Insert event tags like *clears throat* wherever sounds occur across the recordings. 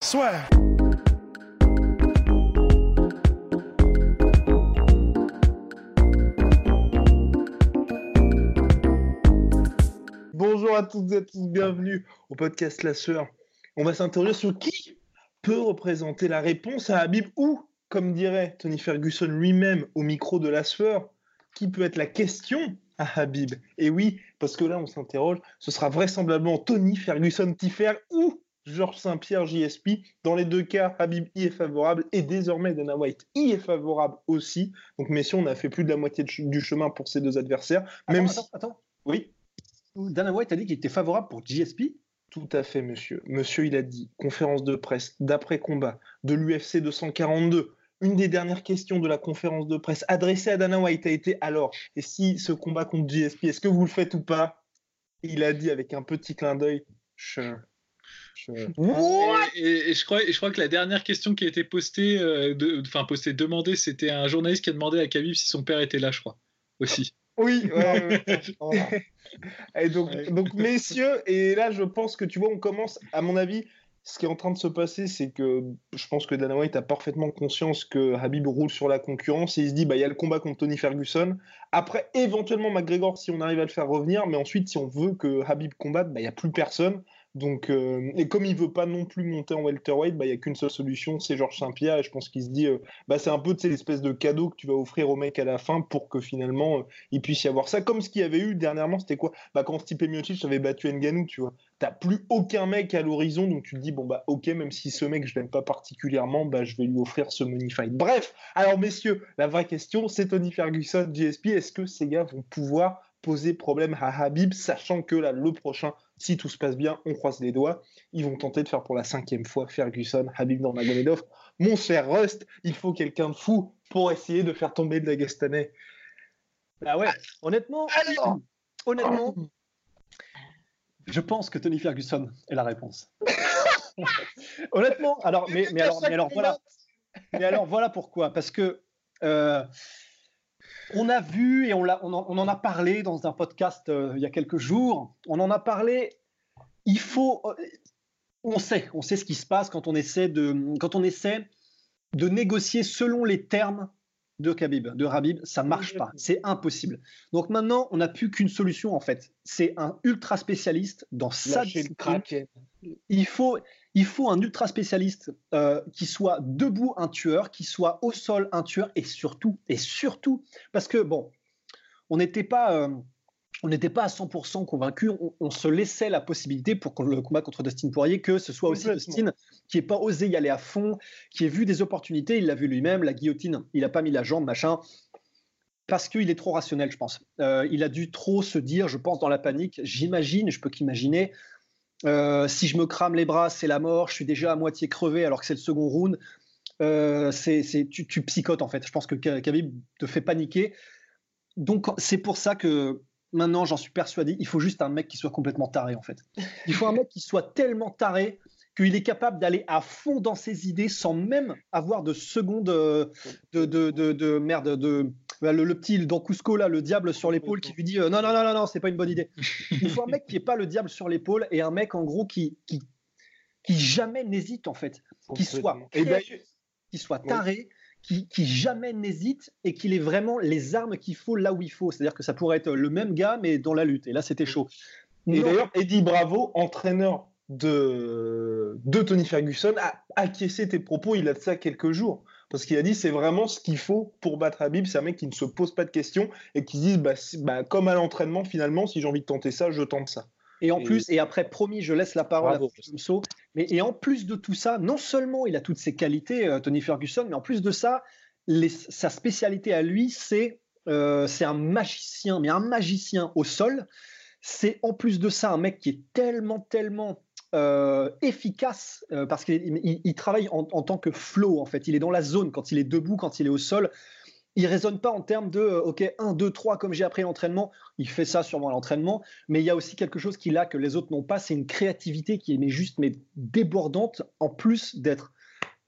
Soit. Bonjour à toutes et à tous, bienvenue au podcast La Sœur. On va s'interroger sur qui peut représenter la réponse à Habib ou, comme dirait Tony Ferguson lui-même au micro de La Sœur, qui peut être la question à Habib? Et oui, parce que là on s'interroge, ce sera vraisemblablement Tony Ferguson Tiffer ou Georges Saint-Pierre JSP. Dans les deux cas, Habib y est favorable et désormais Dana White y est favorable aussi. Donc messieurs, on a fait plus de la moitié du chemin pour ces deux adversaires. Même attends, si... attends, Oui. Dana White a dit qu'il était favorable pour JSP Tout à fait, monsieur. Monsieur, il a dit, conférence de presse d'après-combat de l'UFC 242. Une des dernières questions de la conférence de presse adressée à Dana White a été alors, et si ce combat contre JSP, est-ce que vous le faites ou pas? Il a dit avec un petit clin d'œil, sure. Et, et, je crois, et je crois que la dernière question qui a été postée, euh, de, enfin postée, demandée, c'était un journaliste qui a demandé à Khabib si son père était là, je crois, aussi. Oui, ouais, ouais. *laughs* et donc, donc, messieurs, et là, je pense que tu vois, on commence, à mon avis, ce qui est en train de se passer, c'est que je pense que Dana White a parfaitement conscience que Habib roule sur la concurrence et il se dit, bah, il y a le combat contre Tony Ferguson. Après, éventuellement, McGregor, si on arrive à le faire revenir, mais ensuite, si on veut que Habib combatte, bah, il n'y a plus personne. Donc, euh, et comme il veut pas non plus monter en welterweight, bah, il n'y a qu'une seule solution, c'est Georges Saint-Pierre. Et je pense qu'il se dit, euh, bah, c'est un peu l'espèce de cadeau que tu vas offrir au mec à la fin pour que finalement euh, il puisse y avoir ça. Comme ce qu'il y avait eu dernièrement, c'était quoi? Bah, Quand Stipe Miocic avait battu Nganou, tu vois. T'as plus aucun mec à l'horizon, donc tu te dis, bon, bah, ok, même si ce mec, je l'aime pas particulièrement, bah, je vais lui offrir ce money fight. Bref, alors messieurs, la vraie question, c'est Tony Ferguson, GSP. Est-ce que ces gars vont pouvoir poser problème à Habib, sachant que là, le prochain, si tout se passe bien, on croise les doigts, ils vont tenter de faire pour la cinquième fois Ferguson, Habib dans Magomedov. Mon cher Rust, il faut quelqu'un de fou pour essayer de faire tomber de la Gastanais. Bah ouais, honnêtement, honnêtement, je pense que Tony Ferguson est la réponse. *laughs* honnêtement, alors, mais, mais, alors, mais alors voilà, mais alors voilà pourquoi, parce que euh, on a vu et on, on, en, on, en, a parlé dans un podcast euh, il y a quelques jours. On en a parlé. Il faut. Euh, on sait, on sait ce qui se passe quand on essaie de, quand on essaie de négocier selon les termes de Khabib, de Rabib. Ça marche pas. C'est impossible. Donc maintenant, on n'a plus qu'une solution en fait. C'est un ultra spécialiste dans sa discipline. Il faut, il faut un ultra spécialiste euh, qui soit debout un tueur, qui soit au sol un tueur, et surtout, et surtout, parce que bon, on n'était pas, euh, on n'était pas à 100% convaincu, on, on, se laissait la possibilité pour le combat contre Dustin Poirier que ce soit aussi Dustin qui n'ait pas osé y aller à fond, qui ait vu des opportunités, il l'a vu lui-même, la guillotine, il n'a pas mis la jambe, machin. Parce qu'il est trop rationnel, je pense. Euh, il a dû trop se dire, je pense, dans la panique. J'imagine, je peux qu'imaginer, euh, si je me crame les bras, c'est la mort. Je suis déjà à moitié crevé alors que c'est le second round. Euh, c'est, tu, tu, psychotes en fait. Je pense que Khabib te fait paniquer. Donc c'est pour ça que maintenant j'en suis persuadé. Il faut juste un mec qui soit complètement taré en fait. Il faut un mec qui soit tellement taré qu'il est capable d'aller à fond dans ses idées sans même avoir de seconde de, de, de, de merde de le, le, petit dans Cusco là, le diable sur l'épaule qui lui dit euh, non non non non non c'est pas une bonne idée. *laughs* Il faut un mec qui est pas le diable sur l'épaule et un mec en gros qui qui, qui jamais n'hésite en fait, qui soit qui soit taré. Qui, qui, jamais n'hésite et qu'il ait vraiment les armes qu'il faut là où il faut. C'est-à-dire que ça pourrait être le même gars, mais dans la lutte. Et là, c'était chaud. Et d'ailleurs, Eddie Bravo, entraîneur de, de Tony Ferguson, a acquiescé tes propos il a de ça quelques jours. Parce qu'il a dit c'est vraiment ce qu'il faut pour battre Habib. C'est un mec qui ne se pose pas de questions et qui dit bah, bah, comme à l'entraînement, finalement, si j'ai envie de tenter ça, je tente ça. Et en et... plus, et après, promis, je laisse la parole Bravo. à Tomso. Mais et en plus de tout ça, non seulement il a toutes ses qualités, euh, Tony Ferguson, mais en plus de ça, les, sa spécialité à lui, c'est euh, c'est un magicien, mais un magicien au sol. C'est en plus de ça un mec qui est tellement, tellement euh, efficace euh, parce qu'il travaille en, tant que flow en fait. Il est dans la zone quand il est debout, quand il est au sol. Il raisonne pas en termes de euh, OK 1 2 3 comme j'ai appris l'entraînement. Il fait ça sûrement à l'entraînement, mais il y a aussi quelque chose qu'il a que les autres n'ont pas, c'est une créativité qui est mais juste mais débordante en plus d'être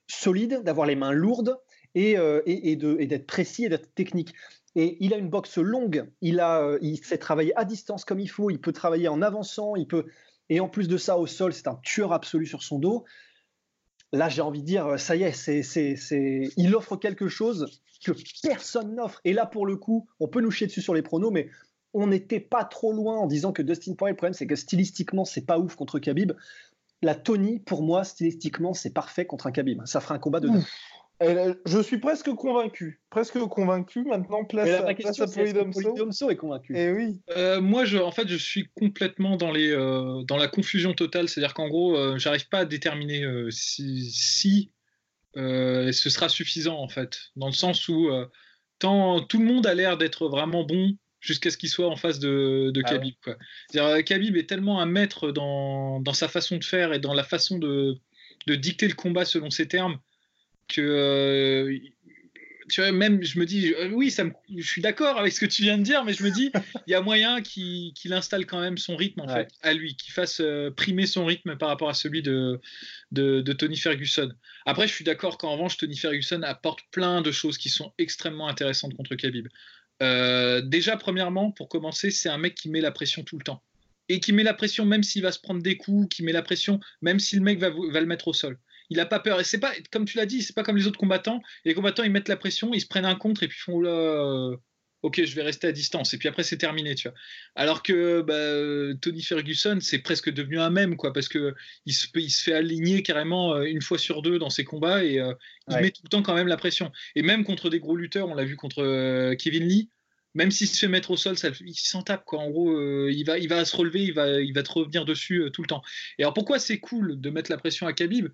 solide, d'avoir les mains lourdes et, et, et d'être précis et d'être technique. Et il a une boxe longue, il, a, il sait travailler à distance comme il faut, il peut travailler en avançant, il peut, et en plus de ça, au sol, c'est un tueur absolu sur son dos. Là, j'ai envie de dire, ça y est, il offre quelque chose que personne n'offre. Et là, pour le coup, on peut nous chier dessus sur les pronos, mais on n'était pas trop loin en disant que Dustin Poirier, le problème, c'est que stylistiquement, c'est pas ouf contre Khabib. La Tony, pour moi, stylistiquement, c'est parfait contre un Khabib. Ça fera un combat de Je suis presque convaincu. Presque convaincu. Maintenant, place, à, place est convaincu. Et eh oui. Euh, moi, je, en fait, je suis complètement dans, les, euh, dans la confusion totale. C'est-à-dire qu'en gros, euh, j'arrive pas à déterminer si, si ce sera suffisant, en fait. Dans le sens où tant, tout le monde a l'air d'être vraiment bon jusqu'à ce qu'il soit en face de, de ah Khabib. Khabib est tellement un maître dans, dans, sa façon de faire et dans la façon de, de dicter le combat selon ses termes que euh, tu vois, même je me dis, euh, oui, ça je suis d'accord avec ce que tu viens de dire, mais je me dis, *laughs* il y a moyen qu'il installe quand même son rythme en fait à lui, qu'il fasse euh, primer son rythme par rapport à celui de, de, Tony Ferguson. Après, je suis d'accord qu'en revanche, Tony Ferguson apporte plein de choses qui sont extrêmement intéressantes contre Khabib. déjà, premièrement, pour commencer, c'est un mec qui met la pression tout le temps. Et qui met la pression même s'il va se prendre des coups, qui met la pression même si le mec va, va le mettre au sol il n'a pas peur. Et c'est pas, comme tu l'as dit, c'est pas comme les autres combattants. Les combattants, ils mettent la pression, ils se prennent un contre et puis font là, euh, ok, je vais rester à distance. Et puis après, c'est terminé, tu vois. Alors que bah, Tony Ferguson, c'est presque devenu un même, quoi, parce que il se, il se fait aligner carrément euh, une fois sur deux dans ses combats et euh, il met tout le temps quand même la pression. Et même contre des gros lutteurs, on l'a vu contre Kevin Lee. Même s'il se fait mettre au sol, ça, il s'en tape quoi. En gros, il va, il va se relever, il va, il va te revenir dessus tout le temps. Et alors pourquoi c'est cool de mettre la pression à Khabib?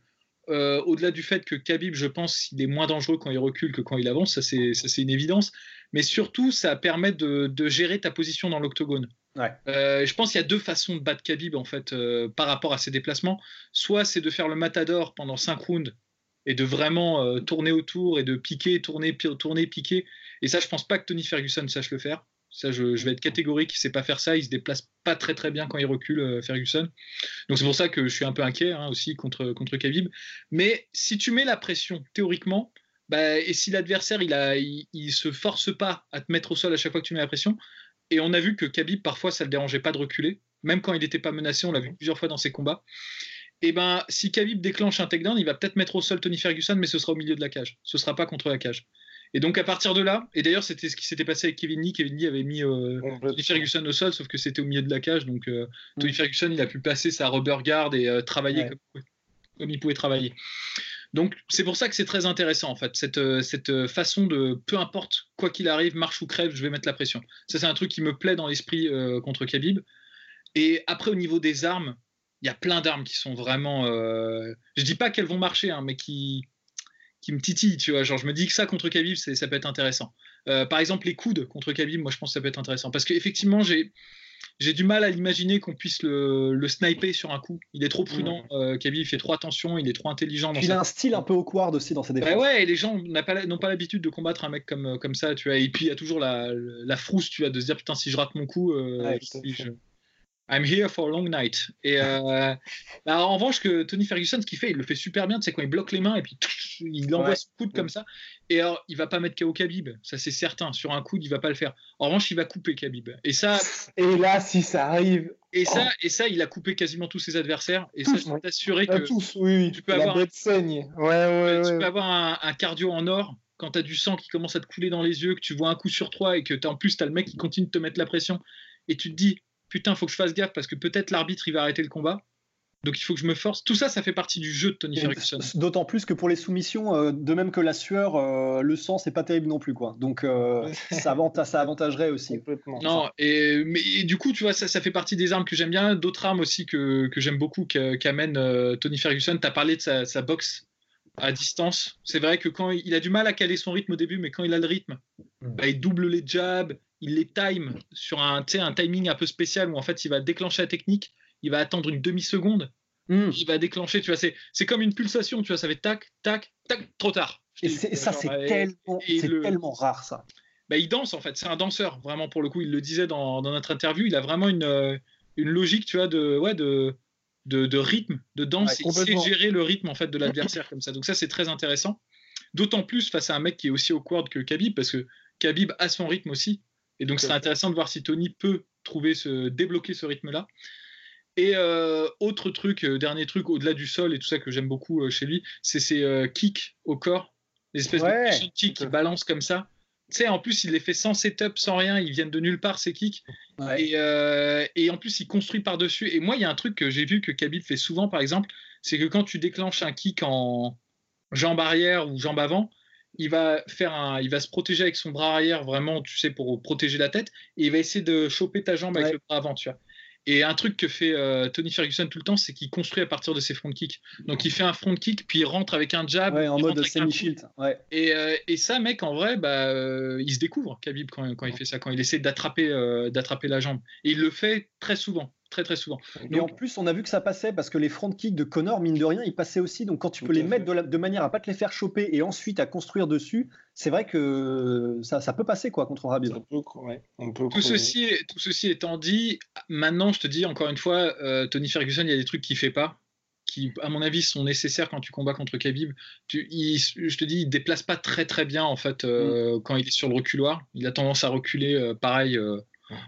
Euh, au-delà du fait que Khabib, je pense, il est moins dangereux quand il recule que quand il avance, ça c'est une évidence. Mais surtout, ça permet de, gérer ta position dans l'octogone. Euh, je pense qu'il y a deux façons de battre Khabib en fait euh, par rapport à ses déplacements. Soit c'est de faire le matador pendant 5 rounds et de vraiment tourner autour et de piquer, tourner, tourner, piquer. Et ça, je pense pas que Tony Ferguson sache le faire. Ça, je, vais être catégorique, il sait pas faire ça, il se déplace pas très très bien quand il recule, euh, Ferguson. Donc c'est pour ça que je suis un peu inquiet hein, aussi contre, contre Khabib. Mais si tu mets la pression, théoriquement, bah, et si l'adversaire il, il, se force pas à te mettre au sol à chaque fois que tu mets la pression, et on a vu que Khabib parfois ça le dérangeait pas de reculer, même quand il n'était pas menacé, on l'a vu plusieurs fois dans ses combats. Et ben si Khabib déclenche un takedown, il va peut-être mettre au sol Tony Ferguson, mais ce sera au milieu de la cage. Ce sera pas contre la cage. Et donc à partir de là, et d'ailleurs c'était ce qui s'était passé avec Kevin Lee, Kevin Lee avait mis euh, Tony Ferguson au sol, sauf que c'était au milieu de la cage, donc euh, Tony mm. Ferguson il a pu passer sa rubber guard et euh, travailler comme, il pouvait travailler. Donc c'est pour ça que c'est très intéressant en fait, cette, cette façon de, peu importe quoi qu'il arrive, marche ou crève, je vais mettre la pression. Ça c'est un truc qui me plaît dans l'esprit contre Khabib. Et après au niveau des armes, il y a plein d'armes qui sont vraiment... je dis pas qu'elles vont marcher, hein, mais qui qui me titille, tu vois. Genre, je me dis que ça contre Khabib, ça peut être intéressant. Euh, par exemple, les coudes contre Khabib, moi, je pense que ça peut être intéressant. Parce qu'effectivement, j'ai. J'ai du mal à l'imaginer qu'on puisse le, le, sniper sur un coup. Il est trop prudent. Euh, Khabib il fait trop attention, il est trop intelligent. il a un style un peu awkward aussi dans sa défense. Bah ouais, et les gens n'ont pas, pas l'habitude de combattre un mec comme, comme ça, tu vois. Et puis il y a toujours la, la frousse, tu vois, de se dire putain, si je rate mon coup, euh, I'm here for a long night. Et euh, *laughs* bah, en revanche, que Tony Ferguson, ce qu'il fait, il le fait super bien. Tu sais, quand il bloque les mains et puis il envoie son coude comme ça. Et alors, il va pas mettre KO Khabib, ça c'est certain. Sur un coude, il va pas le faire. En revanche, il va couper Khabib. Et ça. *laughs* Et là, si ça arrive. Et ça, et ça, il a coupé quasiment tous ses adversaires. Et ça, je peux t'assurer que. Tous, oui, Tu peux avoir. Ouais, ouais, tu peux avoir un, un cardio en or quand tu as du sang qui commence à te couler dans les yeux, que tu vois un coup sur trois et que en plus tu as le mec qui continue de te mettre la pression et tu te dis putain, faut que je fasse gaffe parce que peut-être l'arbitre il va arrêter le combat. Donc il faut que je me force. Tout ça, ça fait partie du jeu de Tony Ferguson. D'autant plus que pour les soumissions, euh, de même que la sueur, euh, le sang, c'est pas terrible non plus. quoi. Donc euh, ça, avantagerait aussi. Non, et, mais, du coup, tu vois, ça, fait partie des armes que j'aime bien. D'autres armes aussi que, j'aime beaucoup qu'amène Tony Ferguson. Tu as parlé de sa, boxe à distance. C'est vrai que quand il a du mal à caler son rythme au début, mais quand il a le rythme, mm. bah, il double les jabs, il les time sur un, un timing un peu spécial où en fait il va déclencher la technique, il va attendre une demi-seconde Hmm. Il va déclencher, tu vois, c'est comme une pulsation, tu vois, ça fait tac, tac, tac, trop tard. Et ça, c'est tellement, tellement rare, ça. Bah, il danse, en fait, c'est un danseur, vraiment, pour le coup, il le disait dans, dans notre interview, il a vraiment une, euh, une logique, tu vois, de, ouais, de, de, de rythme, de danse, il sait gérer le rythme, en fait, de l'adversaire comme ça. Donc ça, c'est très intéressant. D'autant plus face à un mec qui est aussi au quad que Khabib, parce que Khabib a son rythme aussi. Et donc, c'est intéressant de voir si Tony peut trouver ce, débloquer ce rythme-là. Et euh, autre truc, euh, dernier truc, au-delà du sol et tout ça que j'aime beaucoup euh, chez lui, c'est ses kicks au corps, les espèces de kicks qui balancent comme ça. Tu sais, en plus, il les fait sans setup, sans rien, ils viennent de nulle part, ces kicks. Et, et, en plus, il construit par-dessus. Et moi, il y a un truc que j'ai vu que Khabib fait souvent, par exemple, c'est que quand tu déclenches un kick en jambe arrière ou jambe avant, il va faire un, il va se protéger avec son bras arrière vraiment, tu sais, pour protéger la tête, et il va essayer de choper ta jambe avec le bras avant, tu vois. Et un truc que fait euh, Tony Ferguson tout le temps, c'est qu'il construit à partir de ses front kicks. Donc il fait un front kick, puis il rentre avec un jab. en mode semi-shield. Ouais. Et, euh, et, ça, mec, en vrai, bah, euh, il se découvre, Khabib, quand, quand, il fait ça, quand il essaie d'attraper d'attraper la jambe. Et il le fait très souvent très très souvent. Et en plus, on a vu que ça passait parce que les front kicks de Connor, mine de rien, ils passaient aussi. Donc quand tu peux les mettre de, manière à pas te les faire choper et ensuite à construire dessus, c'est vrai que ça, ça, peut passer quoi contre Rabib. tout, ceci, tout ceci étant dit, maintenant je te dis encore une fois, euh, Tony Ferguson, il y a des trucs qu'il fait pas qui, à mon avis, sont nécessaires quand tu combats contre Khabib. Tu, je te dis, il déplace pas très très bien en fait euh, mm. quand il est sur le reculoir. Il a tendance à reculer, euh, pareil.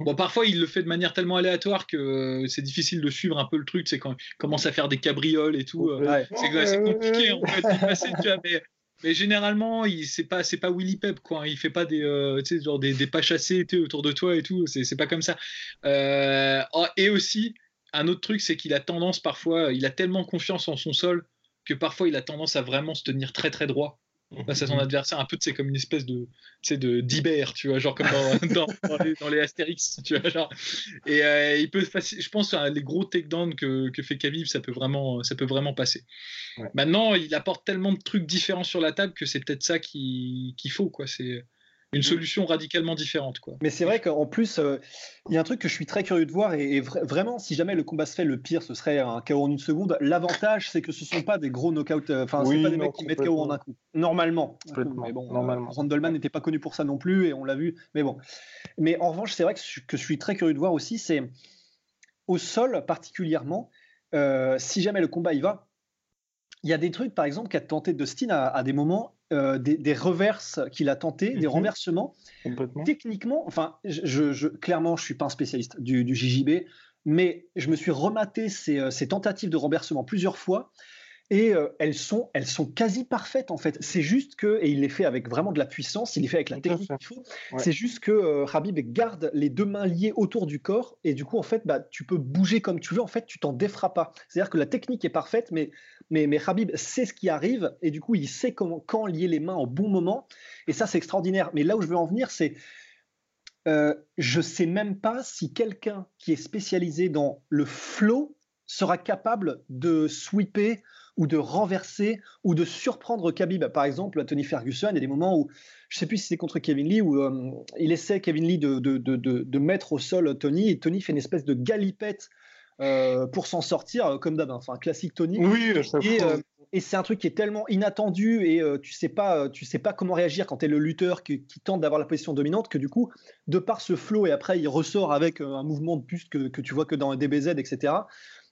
Bon, parfois, il le fait de manière tellement aléatoire que euh, c'est difficile de suivre un peu le truc. C'est quand il commence à faire des cabrioles et tout. Euh, c'est compliqué en fait passer, tu vois, mais, généralement, il c'est pas c'est pas Willy Pep quoi. Il fait pas des euh, tu sais, genre des, des pas chassés autour de toi et tout. C'est pas comme ça. Oh, et aussi, un autre truc, c'est qu'il a tendance parfois, il a tellement confiance en son sol que parfois il a tendance à vraiment se tenir très très droit face à son adversaire. Un peu, c'est comme une espèce de, de d'Iber, tu vois, genre comme dans, *laughs* dans, les, Astérix, tu vois, genre. Et euh, il peut, je pense, les gros takedowns que, que fait Khabib, ça peut vraiment, ça peut vraiment passer. Maintenant, il apporte tellement de trucs différents sur la table que c'est peut-être ça qu'il faut, quoi. C'est une mm. solution radicalement différente. Quoi. Mais c'est vrai qu'en plus, euh, il y a un truc que je suis très curieux de voir, et, vraiment, si jamais le combat se fait, le pire, ce serait un KO en une seconde. L'avantage, c'est que ce ne sont pas des gros knockouts, euh, enfin, c'est pas des mecs qui mettent KO en un coup. Normalement. Mais bon, Normalement. Randleman n'était pas connu pour ça non plus, et on l'a vu. Mais bon. Mais en revanche, c'est vrai que, que, je suis très curieux de voir aussi, c'est au sol particulièrement, euh, si jamais le combat y va, il y a des trucs, par exemple, qu'a tenté Dustin à, à des moments, euh, des, reverses qu'il a tenté, des mhm. renversements. Techniquement, enfin, je, clairement, je suis pas un spécialiste du, du JJB, mais je me suis rematé ces, euh, ces, tentatives de renversement plusieurs fois et euh, elles, sont, elles sont quasi parfaites en fait. C'est juste que, et il les fait avec vraiment de la puissance, il les fait avec la technique qu'il faut, c'est juste que euh, Habib garde les deux mains liées autour du corps et du coup en fait bah, tu peux bouger comme tu veux, en fait tu t'en défras pas. C'est-à-dire que la technique est parfaite mais, mais, mais Habib sait ce qui arrive et du coup il sait comment, quand lier les mains au bon moment et ça c'est extraordinaire. Mais là où je veux en venir c'est... Euh, je sais même pas si quelqu'un qui est spécialisé dans le flow sera capable de sweeper ou de renverser ou de surprendre Khabib. Par exemple, Tony Ferguson, il y a des moments où, je ne sais plus si c'est contre Kevin Lee, où euh, il essaie, Kevin Lee, de, de, de, de, mettre au sol Tony, et Tony fait une espèce de galipette euh, pour s'en sortir, euh, comme d'hab, hein. enfin, classique Tony. Oui, et, et c'est un truc qui est tellement inattendu et tu sais pas, tu sais pas comment réagir quand tu es le lutteur qui, tente d'avoir la position dominante que du coup, de par ce flow et après il ressort avec un mouvement de plus que, que tu vois que dans un DBZ, etc.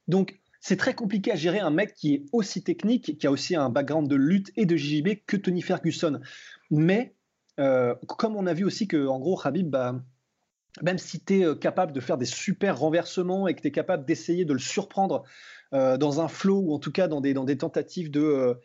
Donc c'est très compliqué à gérer un mec qui est aussi technique, qui a aussi un background de lutte et de JJB que Tony Ferguson. Mais euh, comme on a vu aussi que, en gros, Khabib, bah, même si tu es euh, capable de faire des super renversements et que tu es capable d'essayer de le surprendre euh, dans un flow ou en tout cas dans des, dans des tentatives de,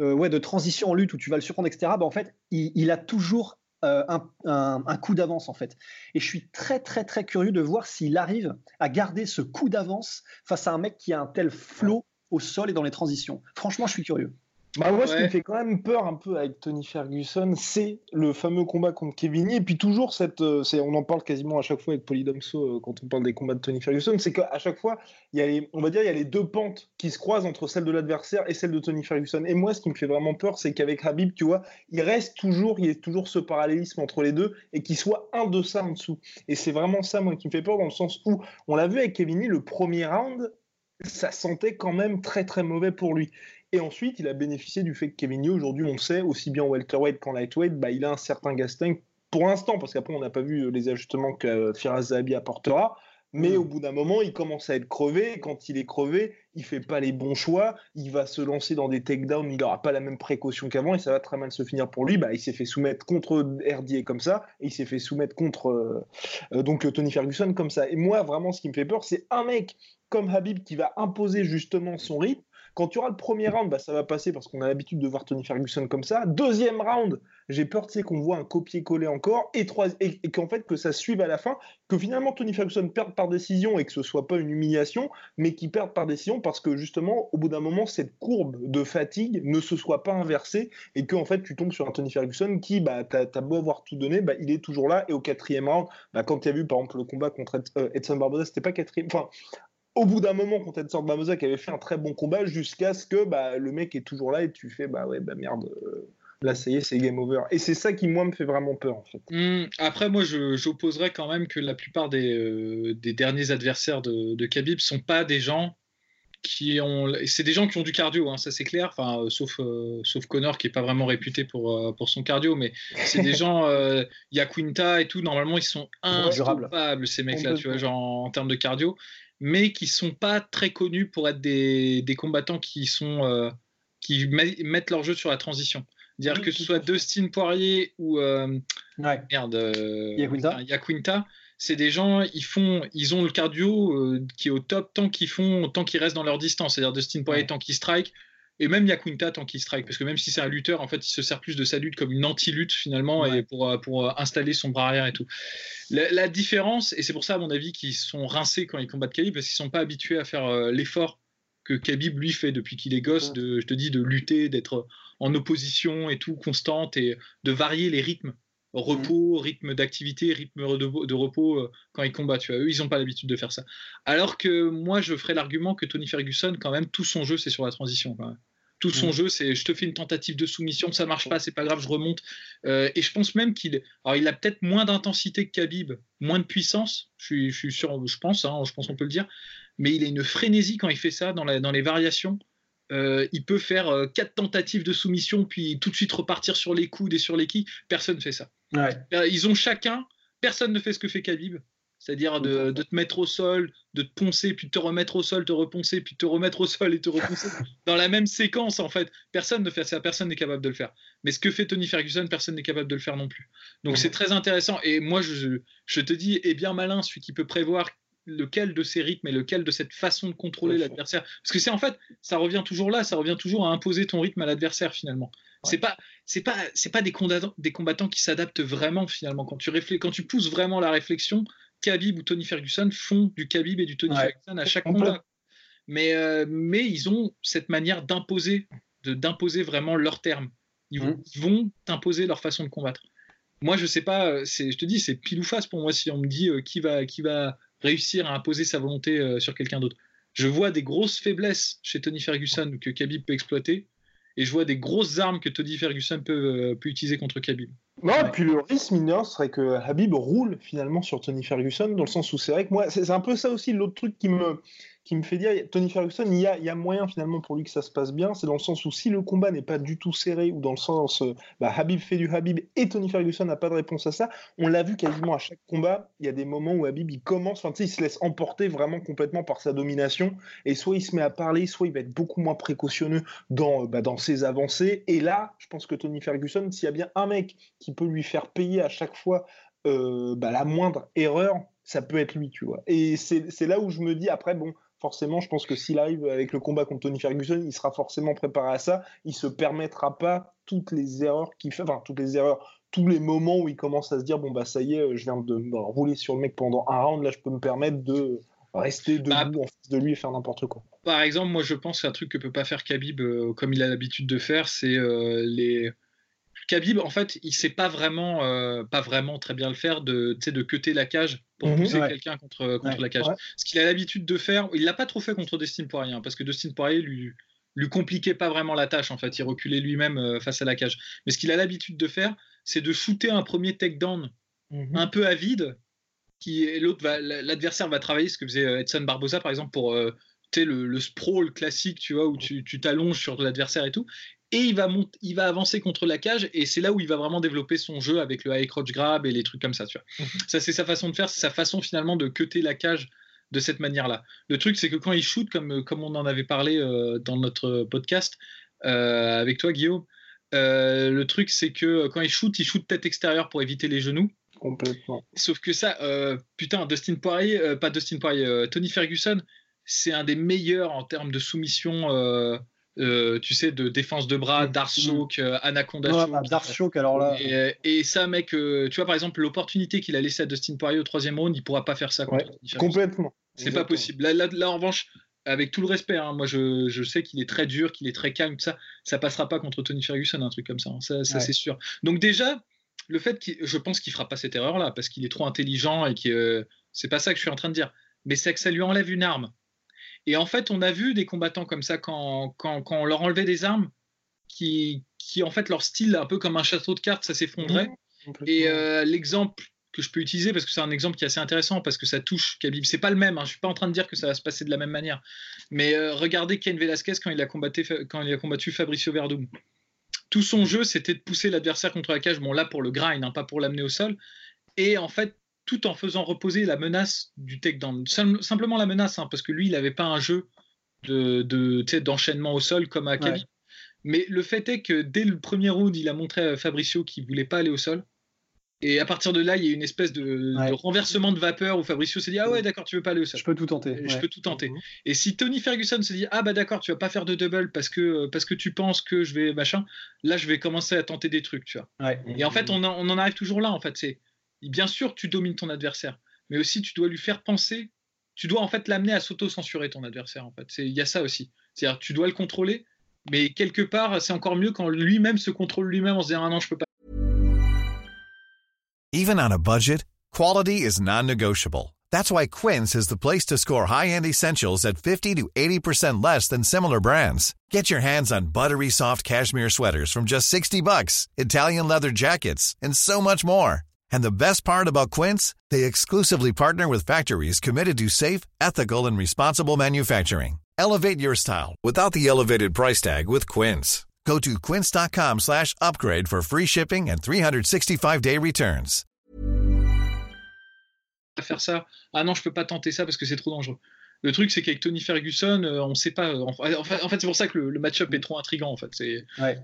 ouais, de transition en lutte où tu vas le surprendre, etc., bah, en fait, il a toujours euh, un, coup d'avance en fait. Et je suis très très très curieux de voir s'il arrive à garder ce coup d'avance face à un mec qui a un tel flow au sol et dans les transitions. Franchement, je suis curieux. Bah moi, ce qui me fait quand même peur un peu avec Tony Ferguson, c'est le fameux combat contre Kevin. Et puis toujours, cette, euh, on en parle quasiment à chaque fois avec Polydomso euh, quand on parle des combats de Tony Ferguson, c'est qu'à chaque fois, il y a les, on va dire, il y a les deux pentes qui se croisent entre celle de l'adversaire et celle de Tony Ferguson. Et moi, ce qui me fait vraiment peur, c'est qu'avec Habib, tu vois, il reste toujours, il y a toujours ce parallélisme entre les deux et qu'il soit un de ça en dessous. Et c'est vraiment ça, moi, qui me fait peur dans le sens où on l'a vu avec Kevin le premier round, ça sentait quand même très très mauvais pour lui. Et ensuite, il a bénéficié du fait que Kevin aujourd'hui, on sait, aussi bien welterweight qu'en lightweight, bah, il a un certain gasting pour l'instant, parce qu'après, on n'a pas vu les ajustements que Firas Zahabi apportera. Mais mm. au bout d'un moment, il commence à être crevé. Et quand il est crevé, il fait pas les bons choix. Il va se lancer dans des takedowns. Il n'aura pas la même précaution qu'avant et ça va très mal se finir pour lui. Bah, il s'est fait soumettre contre RDA comme ça et il s'est fait soumettre contre euh, euh, donc Tony Ferguson comme ça. Et moi, vraiment, ce qui me fait peur, c'est un mec comme Habib qui va imposer justement son rythme quand tu auras le premier round, bah, ça va passer parce qu'on a l'habitude de voir Tony Ferguson comme ça. Deuxième round, j'ai peur qu'on voit un copier-coller encore et, qu'en fait que ça suive à la fin, que finalement Tony Ferguson perde par décision et que ce soit pas une humiliation, mais qu'il perde par décision parce que justement, au bout d'un moment, cette courbe de fatigue ne se soit pas inversée et que en fait tu tombes sur un Tony Ferguson qui, bah, t'as as beau avoir tout donné, bah, il est toujours là et au quatrième round, bah, quand tu as vu par exemple le combat contre euh, Edson Barbosa, c'était pas quatrième, au bout d'un moment, quand Edson Barbosa qui avait fait un très bon combat, jusqu'à ce que bah, le mec est toujours là et tu fais bah ouais, bah merde, euh, là ça y est, c'est game over. Et c'est ça qui, moi, me fait vraiment peur en fait. Hmm, après, moi, j'opposerais quand même que la plupart des, euh, derniers adversaires de, de Khabib sont pas des gens qui ont. C'est des gens qui ont du cardio, hein, ça c'est clair, enfin, euh, sauf, sauf Connor qui est pas vraiment réputé pour, pour son cardio, mais c'est des *laughs* gens. Il y a Quinta et tout, normalement, ils sont incapables ces mecs-là, tu vois, genre en termes de cardio mais qui sont pas très connus pour être des, des combattants qui sont euh, qui mettent leur jeu sur la transition. Dire que ce soit Dustin Poirier ou euh, merde, euh, Yaquinta, c'est des gens ils font ils ont le cardio qui est au top tant qu'ils font tant qu'ils restent dans leur distance. C'est-à-dire Dustin Poirier tant qu'il strike, et même Yaquinta tant qu'il strike, parce que même si c'est un lutteur, en fait, il se sert plus de sa lutte comme une anti-lutte finalement, et pour, euh, pour euh, installer son bras arrière et tout. La, différence, et c'est pour ça à mon avis qu'ils sont rincés quand ils combattent Khabib, parce qu'ils sont pas habitués à faire euh, l'effort que Khabib lui fait depuis qu'il est gosse, de, je te dis, de lutter, d'être en opposition et tout, constante, et de varier les rythmes repos, rythme d'activité, rythme de, repos quand ils combattent. Tu vois. Eux, ils n'ont pas l'habitude de faire ça. Alors que moi, je ferais l'argument que Tony Ferguson, quand même, tout son jeu, c'est sur la transition. Quand même. Tout son mm. jeu, c'est je te fais une tentative de soumission, ça marche pas, c'est pas grave, je remonte. Euh, et je pense même qu'il, alors il a peut-être moins d'intensité que Khabib, moins de puissance. Je suis, je suis sûr, je pense, hein, je pense qu'on peut le dire. Mais il a une frénésie quand il fait ça dans, la, dans les variations. Euh, il peut faire euh, quatre tentatives de soumission, puis tout de suite repartir sur les coudes et sur les quilles. Personne ne fait ça. Ils ont chacun, personne ne fait ce que fait Khabib. C'est-à-dire de, te mettre au sol, de te poncer, puis de te remettre au sol, te reponcer, puis de te remettre au sol et te reponcer *laughs* dans la même séquence en fait. Personne ne fait ça, personne n'est capable de le faire. Mais ce que fait Tony Ferguson, personne n'est capable de le faire non plus. Donc c'est très intéressant. Et moi, je, je te dis, est bien malin celui qui peut prévoir lequel de ces rythmes et lequel de cette façon de contrôler l'adversaire. Parce que c'est en fait, ça revient toujours là, ça revient toujours à imposer ton rythme à l'adversaire finalement. C'est pas, c'est pas, c'est pas des combattants, des combattants qui s'adaptent vraiment finalement. Quand tu réfléchis, quand tu pousses vraiment la réflexion, Khabib ou Tony Ferguson font du Khabib et du Tony Ferguson à chaque combat. Mais, euh, mais ils ont cette manière d'imposer, d'imposer vraiment leurs termes. Ils, mmh. vont t'imposer leur façon de combattre. Moi, je sais pas, euh, je te dis, c'est pile ou face pour moi si on me dit euh, qui, va, qui va réussir à imposer sa volonté sur quelqu'un d'autre. Je vois des grosses faiblesses chez Tony Ferguson que Khabib peut exploiter et je vois des grosses armes que Tony Ferguson peut, peut utiliser contre Khabib. Non, et puis le risque mineur serait que Habib roule finalement sur Tony Ferguson, dans le sens où c'est vrai que moi, c'est un peu ça aussi l'autre truc qui me, qui me fait dire, Tony Ferguson, il y a, moyen finalement pour lui que ça se passe bien, c'est dans le sens où si le combat n'est pas du tout serré, ou dans le sens, euh, bah, Habib fait du Habib et Tony Ferguson n'a pas de réponse à ça, on l'a vu quasiment à chaque combat, il y a des moments où Habib il commence, enfin il se laisse emporter vraiment complètement par sa domination, et soit il se met à parler, soit il va être beaucoup moins précautionneux dans, euh, bah, dans ses avancées, et là, je pense que Tony Ferguson, s'il y a bien un mec qui peut lui faire payer à chaque fois euh, bah, la moindre erreur, ça peut être lui, tu vois. Et c'est là où je me dis, après, bon, forcément, je pense que s'il arrive avec le combat contre Tony Ferguson, il sera forcément préparé à ça. Il se permettra pas toutes les erreurs qu'il fait, enfin toutes les erreurs, tous les moments où il commence à se dire bon bah ça y est, je viens de rouler sur le mec pendant un round, là je peux me permettre de rester debout bah, en face de lui et faire n'importe quoi. Par exemple, moi je pense qu'un truc que peut pas faire Khabib euh, comme il a l'habitude de faire, c'est euh, les Khabib, en fait, il sait pas vraiment, euh, pas vraiment très bien le faire de, de cuter la cage pour mhm. pousser quelqu'un contre, contre la cage. Ce qu'il a l'habitude de faire, il l'a pas trop fait contre Dustin Poirier, hein, parce que Dustin Poirier lui, lui compliquait pas vraiment la tâche, en fait, il reculait lui-même euh, face à la cage. Mais ce qu'il a l'habitude de faire, c'est de shooter un premier takedown mhm. un peu à vide, qui l'autre l'adversaire va travailler, ce que faisait euh, Edson Barbosa par exemple pour le, le sprawl classique, tu vois, où tu t'allonges sur l'adversaire et tout. Et il va, il va avancer contre la cage, et c'est là où il va vraiment développer son jeu avec le high crotch grab et les trucs comme ça, tu vois. Mhm. Ça, c'est sa façon de faire, c'est sa façon finalement de cutter la cage de cette manière-là. Le truc, c'est que quand il shoot, comme, comme on en avait parlé euh, dans notre podcast euh, avec toi, Guillaume, euh, le truc, c'est que quand il shoot, il shoot tête extérieure pour éviter les genoux. Complètement. Sauf que ça, putain, Dustin Poirier, pas Dustin Poirier, Tony Ferguson, c'est un des meilleurs en termes de soumission euh, tu sais, de défense de bras, mm. Darshock, euh, Anaconda Choke. Bah, alors là. Et, ça, mec, euh, tu vois, par exemple, l'opportunité qu'il a laissée à Dustin Poirier au troisième round, il pourra pas faire ça Complètement. C'est pas possible. Là, là, en revanche, avec tout le respect, hein, moi je, je sais qu'il est très dur, qu'il est très calme, tout ça, ça passera pas contre Tony Ferguson, un truc comme ça, hein. ça, ça c'est sûr. Donc déjà, le fait qu'il, je pense qu'il fera pas cette erreur-là, parce qu'il est trop intelligent et que c'est pas ça que je suis en train de dire, mais c'est que ça lui enlève une arme. Et en fait, on a vu des combattants comme ça quand, quand, quand on leur enlevait des armes, qui, qui, en fait, leur style, un peu comme un château de cartes, ça s'effondrait. et euh, l'exemple que je peux utiliser, parce que c'est un exemple qui est assez intéressant, parce que ça touche Khabib, c'est pas le même, hein, je suis pas en train de dire que ça va se passer de la même manière, mais euh, regardez Ken Velasquez quand il, a combattu, quand il a combattu Fabricio Verdum. Tout son jeu, c'était de pousser l'adversaire contre la cage, bon là pour le grind, hein, pas pour l'amener au sol, et en fait, tout en faisant reposer la menace du takedown. simplement la menace, hein, parce que lui, il n'avait pas un jeu de, d'enchaînement au sol comme à Khabib. Mais le fait est que dès le premier round, il a montré à Fabricio qu'il voulait pas aller au sol. Et à partir de là, il y a une espèce de, renversement de vapeur où Fabricio s'est dit Ah ouais, d'accord, tu veux pas aller au sol. Je peux tout tenter. Je peux tout tenter. Mhm. Et si Tony Ferguson se dit Ah bah d'accord, tu vas pas faire de double parce que, parce que tu penses que je vais machin, là je vais commencer à tenter des trucs, tu vois. Et en fait, on, on en arrive toujours là, en fait. C'est bien sûr, tu domines ton adversaire, mais aussi tu dois lui faire penser. Tu dois en fait l'amener à s'auto-censurer ton adversaire. En fait, il y a ça aussi. C'est-à-dire, tu dois le contrôler, mais quelque part, c'est encore mieux quand lui-même se contrôle lui-même en se disant ah non, je peux pas. Even on a budget, quality is non-negotiable. That's why Quince is the place to score high-end essentials at 50 to 80% less than similar brands. Get your hands on buttery soft cashmere sweaters from just 60 bucks, Italian leather jackets, and so much more. And the best part about Quince, they exclusively partner with factories committed to safe, ethical and responsible manufacturing. Elevate your style without the elevated price tag with Quince. Go to quince.com/upgrade for free shipping and 365-day returns. Faire ça. Ah non, je peux pas tenter ça parce que c'est trop dangereux. Le truc, c'est qu'avec Tony Ferguson, euh, on sait pas. En fait, en fait c'est pour ça que le, le match-up est trop intrigant. En fait, c'est. Ouais.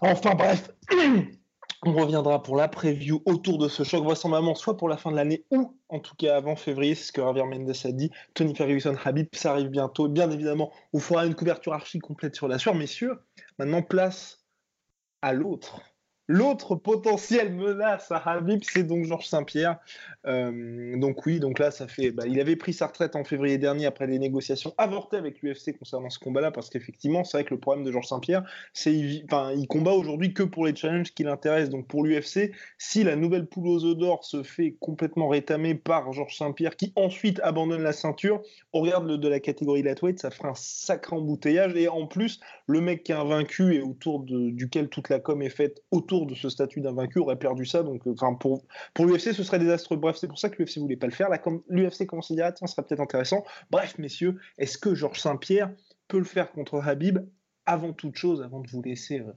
Enfin bref. *clears throat* On reviendra pour la preview autour de ce choc, vraisemblablement soit pour la fin de l'année ou en tout cas avant février, ce que Javier Mendes a dit. Tony Ferguson, Habib, ça arrive bientôt. Bien évidemment, on fera une couverture archi complète sur la sueur, messieurs. Maintenant, place à l'autre. L'autre potentielle menace à Habib, c'est donc Georges Saint-Pierre. Euh, donc oui, donc là, ça fait. Bah, il avait pris sa retraite en février dernier après des négociations avortées avec l'UFC concernant ce combat-là, parce qu'effectivement, c'est vrai que le problème de Georges Saint-Pierre, c'est enfin, il combat aujourd'hui que pour les challenges qui l'intéressent. Donc pour l'UFC, si la nouvelle poule aux œufs d'or se fait complètement rétamer par Georges Saint-Pierre, qui ensuite abandonne la ceinture, on regarde le de la catégorie lightweight, ça ferait un sacré embouteillage. Et en plus, le mec qui est invaincu et autour duquel toute la com est faite autour de ce statut d'invaincu aurait perdu ça. Donc, euh, enfin, pour, pour l'UFC, ce serait désastreux. Bref, c'est pour ça que l'UFC voulait pas le faire. L'UFC commence à dire, ah, tiens, ce serait peut-être intéressant. Bref, messieurs, est-ce que Georges Saint-Pierre peut le faire contre Habib avant toute chose, avant de vous laisser. Euh,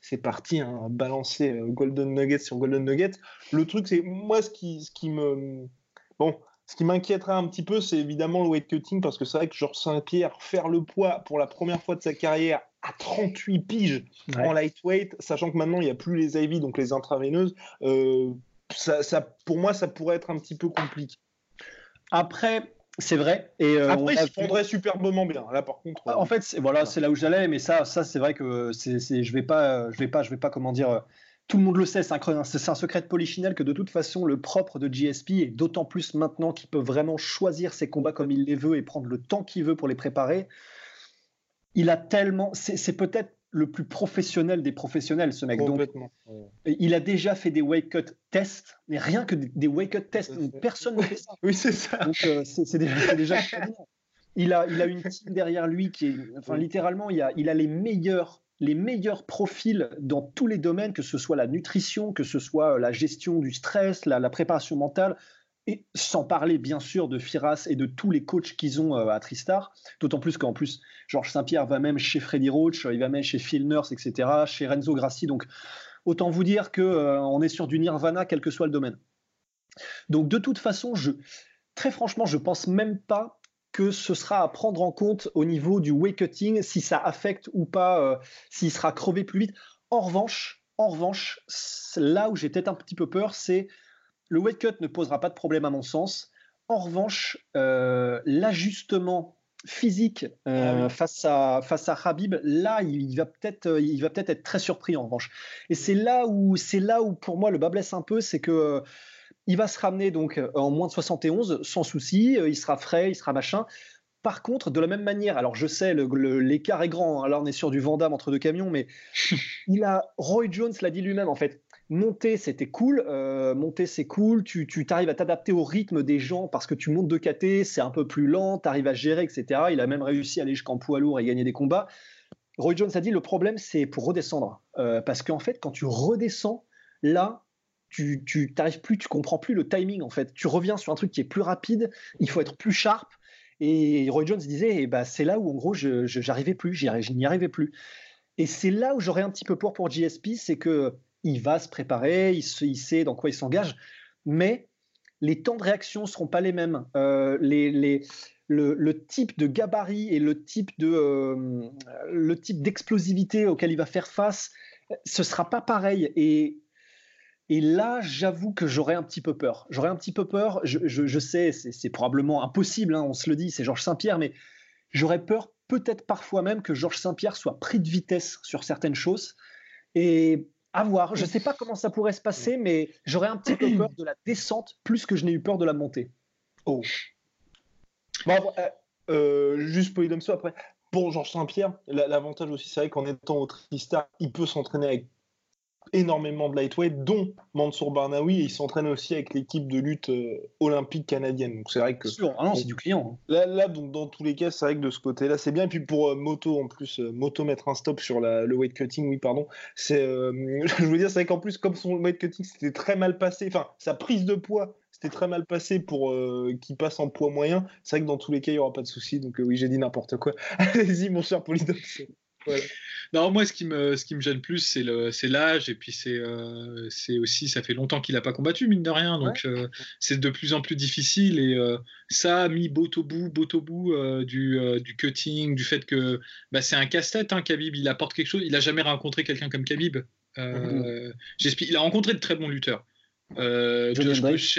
c'est parti, hein, balancer euh, Golden Nugget sur Golden Nugget? Le truc, c'est moi, ce qui, ce me. Bon, ce qui m'inquiétera un petit peu, c'est évidemment le weight cutting, parce que c'est vrai que Georges Saint-Pierre, faire le poids pour la première fois de sa carrière à 38 piges en lightweight, sachant que maintenant il n'y a plus les IV, donc les intraveineuses, euh, ça, pour moi, ça pourrait être un petit peu compliqué. Après, c'est vrai. Et euh, Après, il se prendrait superbement bien. Là, par contre. En fait, voilà, c'est là où j'allais, mais ça, ça c'est vrai que c'est, je vais pas, je vais pas, je vais pas, comment dire tout le monde le sait, c'est un, un, secret de polichinelle que de toute façon, le propre de GSP, et d'autant plus maintenant qu'il peut vraiment choisir ses combats comme il les veut et prendre le temps qu'il veut pour les préparer, il a tellement. C'est peut-être le plus professionnel des professionnels, ce mec. Donc, il a déjà fait des wake cut tests, mais rien que des wake cut tests. Personne ne fait ça. oui, c'est ça. Donc, euh, c'est déjà, déjà il a, il a une team derrière lui qui est. Enfin, littéralement, il a, il a les meilleurs les meilleurs profils dans tous les domaines, que ce soit la nutrition, que ce soit la gestion du stress, la, préparation mentale. Sans parler bien sûr de Firas et de tous les coachs qu'ils ont à Tristar, d'autant plus qu'en plus Georges Saint-Pierre va même chez Freddy Roach, il va même chez Phil Nurse, etc., chez Renzo Grassi, donc autant vous dire qu'on est sur du nirvana quel que soit le domaine. Donc de toute façon, très franchement, je pense même pas que ce sera à prendre en compte au niveau du weight cutting, si ça affecte ou pas, euh, s'il sera crevé plus vite. En revanche, en revanche, là où j'ai peut-être un petit peu peur, c'est le weight cut ne posera pas de problème à mon sens. En revanche, euh, l'ajustement physique euh, ah face à face à Habib, là, il, va peut-être il va peut-être être très surpris en revanche. Et c'est là où c'est là où pour moi le bas blesse un peu, c'est que il va se ramener donc euh, en moins de 71 sans souci, euh, il sera frais, il sera machin. Par contre, de la même manière, alors je sais, l'écart est grand, alors hein, on est sur du Vandame entre deux camions, mais *laughs* il a, Roy Jones l'a dit lui-même en fait, monter c'était cool, euh, monter c'est cool, tu, tu arrives à t'adapter au rythme des gens parce que tu montes de KT, c'est un peu plus lent, tu arrives à gérer, etc. Il a même réussi à aller jusqu'en poids lourd et gagner des combats. Roy Jones a dit le problème c'est pour redescendre, parce qu'en fait quand tu redescends, là tu, t'arrives plus, tu comprends plus le timing en fait. Tu reviens sur un truc qui est plus rapide, il faut être plus sharp. Et Roy Jones disait, eh ben, c'est là où en gros je, j'arrivais plus, je n'y arrivais plus. Et c'est là où j'aurais un petit peu peur pour GSP, c'est que il va se préparer, il, sait dans quoi il s'engage, mais les temps de réaction seront pas les mêmes. Euh, le, type de gabarit et le type de euh, d'explosivité auquel il va faire face, ce sera pas pareil. Et et là, j'avoue que j'aurais un petit peu peur. J'aurais un petit peu peur. Je, sais, c'est probablement impossible, hein, on se le dit, c'est Georges Saint-Pierre, mais j'aurais peur peut-être parfois même que Georges Saint-Pierre soit pris de vitesse sur certaines choses. Et à voir. Je ne sais pas comment ça pourrait se passer, mais j'aurais un petit peu peur de la descente plus que je n'ai eu peur de la montée. Oh. Bon, euh, euh, juste pour Idomso après. Pour Georges Saint-Pierre, l'avantage aussi, c'est vrai qu'en étant au Tristar, il peut s'entraîner avec énormément de lightweight, dont Mansour Barnaoui, et il s'entraîne aussi avec l'équipe de lutte euh, olympique canadienne. Donc c'est vrai que. Ah non, c'est du client. Hein. Là, là, donc dans tous les cas, c'est vrai que de ce côté-là, c'est bien. Et puis pour euh, Moto, en plus, euh, Moto mettre un stop sur le weight cutting, oui, pardon. C'est, *laughs* je veux dire, c'est vrai qu'en plus, comme son weight cutting c'était très mal passé, enfin, sa prise de poids c'était très mal passé pour qu'il passe en poids moyen. C'est vrai que dans tous les cas, il n'y aura pas de souci. Donc oui, j'ai dit n'importe quoi. *laughs* Allez-y, mon cher Non, moi, ce qui me, ce qui me gêne plus, c'est, le, c'est l'âge, et puis c'est, euh, c'est aussi, ça fait longtemps qu'il n'a pas combattu, mine de rien, donc euh, c'est de plus en plus difficile, et euh, ça a mis beau au bout, beau au bout du, du cutting, du fait que bah, c'est un casse-tête, hein, Khabib, il apporte quelque chose, il n'a jamais rencontré quelqu'un comme Khabib. Mm-hmm. Il a rencontré de très bons lutteurs. Johnny Josh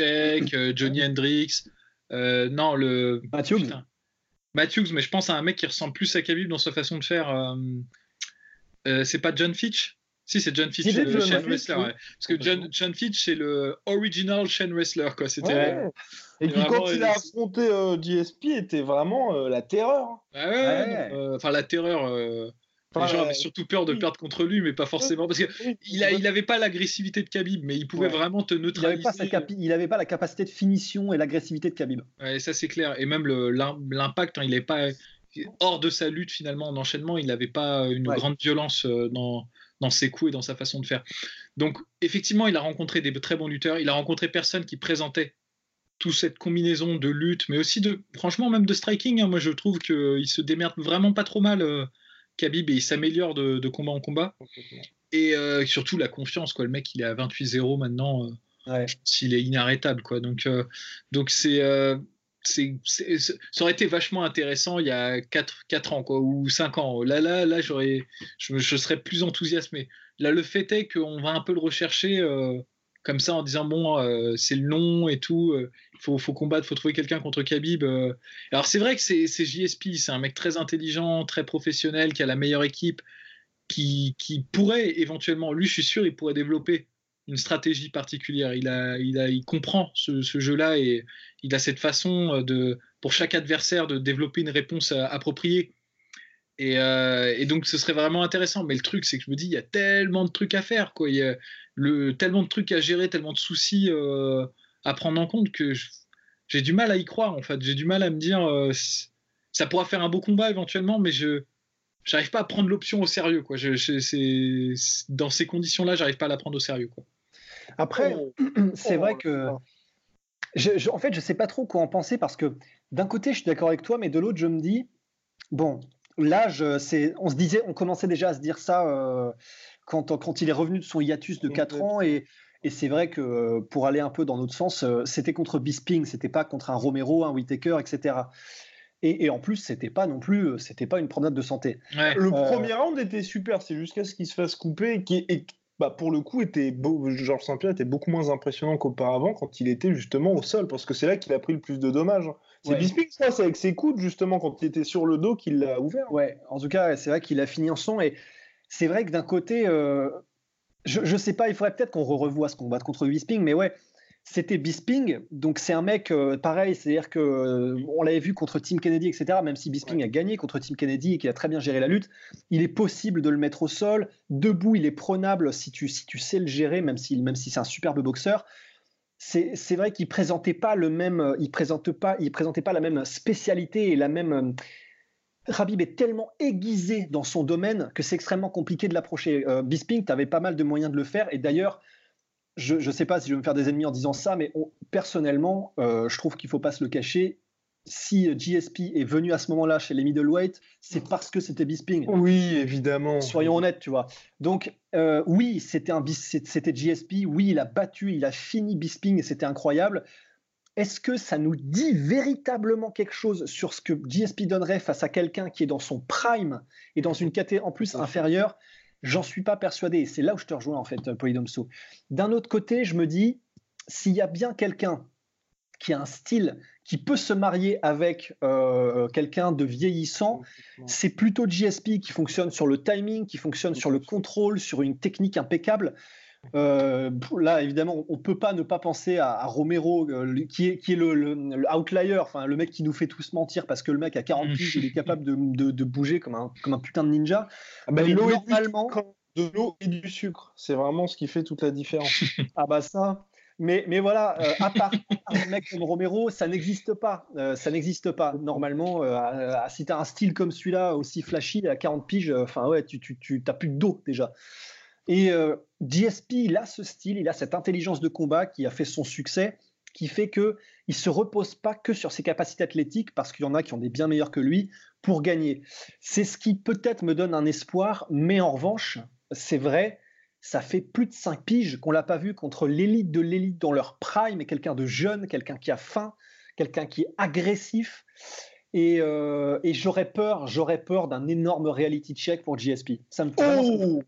Johnny *laughs* Hendricks, non, le. Matthews. Matthews, mais je pense à un mec qui ressemble plus à Khabib dans sa façon de faire. Euh, euh, c'est pas John Fitch? Si, c'est John Fitch, le Shane Wrestler. Parce que John, John Fitch, c'est le original Shane Wrestler. Quoi. C'était, Et puis quand il a affronté euh, GSP, était vraiment la terreur. Ah ouais, Enfin, la terreur. Les gens avaient surtout peur de perdre contre lui, mais pas forcément. Parce qu'il il n'avait pas l'agressivité de Khabib, mais il pouvait vraiment te neutraliser. Il n'avait pas, la capacité de finition et l'agressivité de Khabib. Ouais, ça c'est clair. Et même l'impact, hein, il n'est pas hors de sa lutte finalement en enchaînement, il n'avait pas une grande violence euh, dans, dans ses coups et dans sa façon de faire. Donc effectivement, il a rencontré des très bons lutteurs. Il a rencontré personne qui présentait toute cette combinaison de lutte, mais aussi de, franchement, même de striking. Hein. moi, je trouve qu'il se démerde vraiment pas trop mal. Euh, Khabib et il s'améliore de, combat en combat. Et euh, surtout la confiance, quoi. Le mec, il est à 28-0 maintenant. Euh, S'il est inarrêtable, quoi. Donc, euh, donc c'est, c'est, ça aurait été vachement intéressant il y a 4, 4 ans, quoi, ou 5 ans. Là, là, là, j'aurais, je, je serais plus enthousiasmé. Là, le fait est qu'on va un peu le rechercher comme ça en disant bon euh, c'est le nom et tout il euh, faut, faut, combattre faut trouver quelqu'un contre Khabib euh. alors c'est vrai que c'est JSP c'est un mec très intelligent très professionnel qui a la meilleure équipe qui, qui, pourrait éventuellement lui je suis sûr il pourrait développer une stratégie particulière il a il a il comprend ce, ce jeu là et il a cette façon de pour chaque adversaire de développer une réponse appropriée et, et, donc, ce serait vraiment intéressant. Mais le truc, c'est que je me dis, il y a tellement de trucs à faire. Quoi. Il y a, le, tellement de trucs à gérer, tellement de soucis euh, à prendre en compte que j'ai du mal à y croire en fait. J'ai du mal à me dire euh, ça pourra faire un beau combat éventuellement, mais je j'arrive pas à prendre l'option au sérieux quoi. Je, dans ces conditions-là, j'arrive pas à la prendre au sérieux quoi. Après, oh. *clears throat* c'est vrai que en fait, je sais pas trop quoi en penser parce que d'un côté, je suis d'accord avec toi, mais de l'autre, je me dis, bon, l'âge, c'est, on se disait, on commençait déjà à se dire ça euh, quand, quand il est revenu de son hiatus de 4 ans et, et c'est vrai que euh, pour aller un peu dans notre sens, euh, c'était contre Bisping, c'était pas contre un Romero, un Whitaker, etc. Et, et en plus, c'était pas non plus, c'était pas une promenade de santé. Le premier round était super, c'est jusqu'à ce qu'il se fasse couper et bah, pour le coup, était Georges Saint-Pierre était beaucoup moins impressionnant qu'auparavant quand il était justement au sol, parce que c'est là qu'il a pris le plus de dommages. C'est Bisping, ça, c'est avec ses coudes, justement, quand il était sur le dos, qu'il l'a ouvert. Ouais, en tout cas, c'est vrai qu'il a fini en son. Et c'est vrai que d'un côté, euh, je, ne sais pas, il faudrait peut-être qu'on revoie ce combat contre Bisping, mais ouais, c'était Bisping, donc c'est un mec euh, pareil, c'est-à-dire que euh, on l'avait vu contre Tim Kennedy, etc. Même si Bisping a gagné contre Tim Kennedy et qu'il a très bien géré la lutte, il est possible de le mettre au sol, debout, il est prenable si tu, si tu sais le gérer, même si, même si c'est un superbe boxeur. C'est vrai qu'il présentait pas le même, il présente pas, il présentait pas la même spécialité et la même. Rabib est tellement aiguisé dans son domaine que c'est extrêmement compliqué de l'approcher. Euh, Bisping, tu avais pas mal de moyens de le faire et d'ailleurs je ne sais pas si je vais me faire des ennemis en disant ça, mais personnellement, euh, je trouve qu'il ne faut pas se le cacher. Si GSP est venu à ce moment-là chez les middleweight, c'est parce que c'était Bisping. Oui, évidemment. Soyons honnêtes, tu vois. Donc, euh, oui, c'était un c'était GSP. Oui, il a battu, il a fini Bisping et c'était incroyable. Est-ce que ça nous dit véritablement quelque chose sur ce que GSP donnerait face à quelqu'un qui est dans son prime et dans une catégorie en plus inférieure? J'en suis pas persuadé. C'est là où je te rejoins, en fait, Polydomso. D'un autre côté, je me dis, s'il y a bien quelqu'un qui a un style qui peut se marier avec euh, quelqu'un de vieillissant, c'est plutôt GSP qui fonctionne sur le timing, qui fonctionne sur le contrôle, sur une technique impeccable. Euh, là, évidemment, on peut pas ne pas penser à, Romero, euh, qui est, qui est le, outlier, enfin le mec qui nous fait tous mentir parce que le mec à 40 mm. piges, il est capable de, de, bouger comme un, comme un putain de ninja. Ah bah, normalement, de l'eau et du sucre, c'est vraiment ce qui fait toute la différence. *laughs* ah bah ça. Mais, mais voilà, euh, à part un mec comme Romero, ça n'existe pas. ça n'existe pas. Normalement, si tu as un style comme celui-là, aussi flashy, à 40 piges, enfin ouais, tu, tu, tu plus d'eau déjà. Et euh, il a ce style, il a cette intelligence de combat qui a fait son succès, qui fait que il se repose pas que sur ses capacités athlétiques, parce qu'il y en a qui ont des bien meilleurs que lui, pour gagner. C'est ce qui peut-être me donne un espoir, mais en revanche, c'est vrai, ça fait plus de 5 piges qu'on l'a pas vu contre l'élite de l'élite dans leur prime, et quelqu'un de jeune, quelqu'un qui a faim, quelqu'un qui est agressif. Et, euh, j'aurais peur, j'aurais peur d'un énorme reality check pour GSP. Ça me oh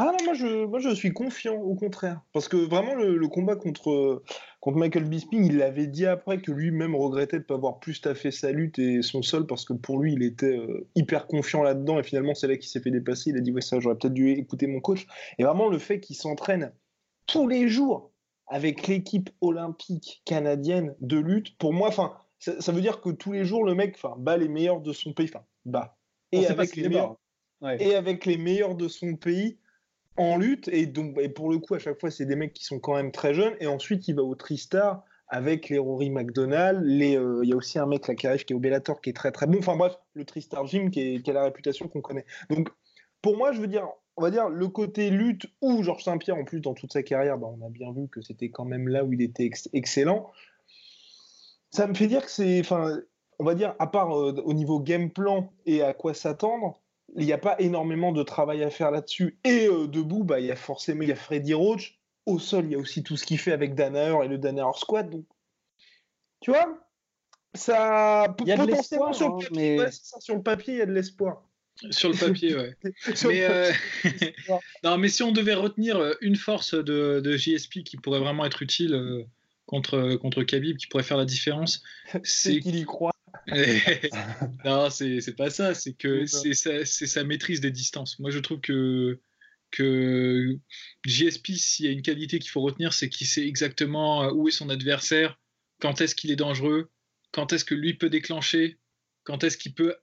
ah non, moi je, moi je suis confiant, au contraire. Parce que vraiment, le, combat contre, contre Michael Bisping, il avait dit après que lui-même regrettait de ne pas avoir plus taffé sa lutte et son sol, parce que pour lui, il était euh, hyper confiant là-dedans, et finalement, c'est là qu'il s'est fait dépasser. Il a dit, ouais, ça, j'aurais peut-être dû écouter mon coach. Et vraiment, le fait qu'il s'entraîne tous les jours avec l'équipe olympique canadienne de lutte, pour moi, enfin, ça, veut dire que tous les jours, le mec bat les meilleurs de son pays, enfin, bat. Et avec, les meilleurs, et avec les meilleurs de son pays en lutte et donc et pour le coup à chaque fois c'est des mecs qui sont quand même très jeunes et ensuite il va au Tristar avec les Rory McDonald, euh, il y a aussi un mec qui arrive qui est au Bellator qui est très très bon. Enfin bref, le Tristar Gym qui, qui a la réputation qu'on connaît. Donc pour moi, je veux dire, on va dire le côté lutte ou Georges Saint-Pierre en plus dans toute sa carrière, bah, on a bien vu que c'était quand même là où il était excellent. Ça me fait dire que c'est, enfin, on va dire à part euh, au niveau game plan et à quoi s'attendre, il n'y a pas énormément de travail à faire là-dessus. Et euh, debout, bah, il y a forcément il y a Freddy Roach. Au sol, il y a aussi tout ce qu'il fait avec Danaher et le Danaher Squad. Donc, tu vois, ça il y a potentiellement sur, le hein, papier, mais... sur le papier, il y a de l'espoir. Sur le papier, ouais. *laughs* mais, euh, *laughs* non, mais si on devait retenir euh, une force de, de JSP qui pourrait vraiment être utile contre, contre Khabib, qui pourrait faire la différence, *laughs* c'est qu'il y croit. *laughs* non, c'est pas ça, c'est que c'est sa, sa, maîtrise des distances. Moi, je trouve que, que JSP, s'il y a une qualité qu'il faut retenir, c'est qu'il sait exactement euh, où est son adversaire, quand est-ce qu'il est dangereux, quand est-ce que lui peut déclencher, quand est-ce qu'il peut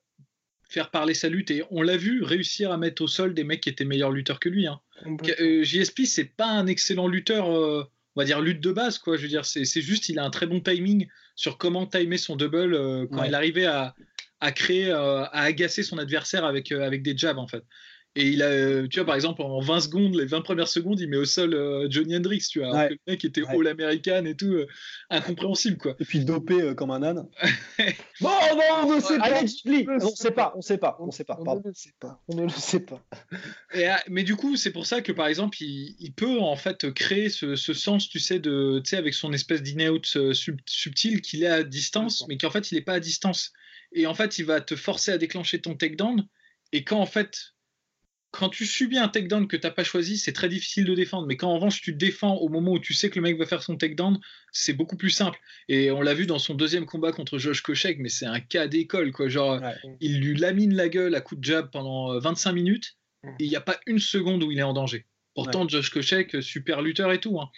faire parler sa lutte. Et on l'a vu réussir à mettre au sol des mecs qui étaient meilleurs lutteurs que lui. Hein. Euh, JSP, c'est pas un excellent lutteur. Euh, on va dire lutte de base quoi. Je veux dire c'est juste il a un très bon timing sur comment timer son double euh, quand il arrivait à, créer euh, à agacer son adversaire avec euh, avec des jabs en fait Et il a, tu vois, par exemple, en 20 secondes, les 20 premières secondes, il met au sol Johnny Hendrix, tu vois. Alors que le mec était all-américain et tout, incompréhensible, quoi. Et puis dopé comme un âne. *laughs* bon, non, on ne sait pas. on ne sait pas, on ne sait pas, on ne sait pas. On ne le sait pas. On ne le sait pas. Et, mais du coup, c'est pour ça que, par exemple, il, il peut en fait créer ce, ce, sens, tu sais, de, tu sais, avec son espèce d'in-out subtil qu'il est à distance, mais qu'en fait, il n'est pas à distance. Et en fait, il va te forcer à déclencher ton takedown. Et quand en fait, quand tu subis un takedown que tu n'as pas choisi, c'est très difficile de défendre. Mais quand en revanche, tu défends au moment où tu sais que le mec va faire son takedown, c'est beaucoup plus simple. Et on l'a vu dans son deuxième combat contre Josh Koscheck, mais c'est un cas d'école. quoi. Genre, il lui lamine la gueule à coup de jab pendant 25 euh, minutes et il n'y a pas une seconde où il est en danger. Pourtant, Josh Koscheck, super lutteur et tout. Hein.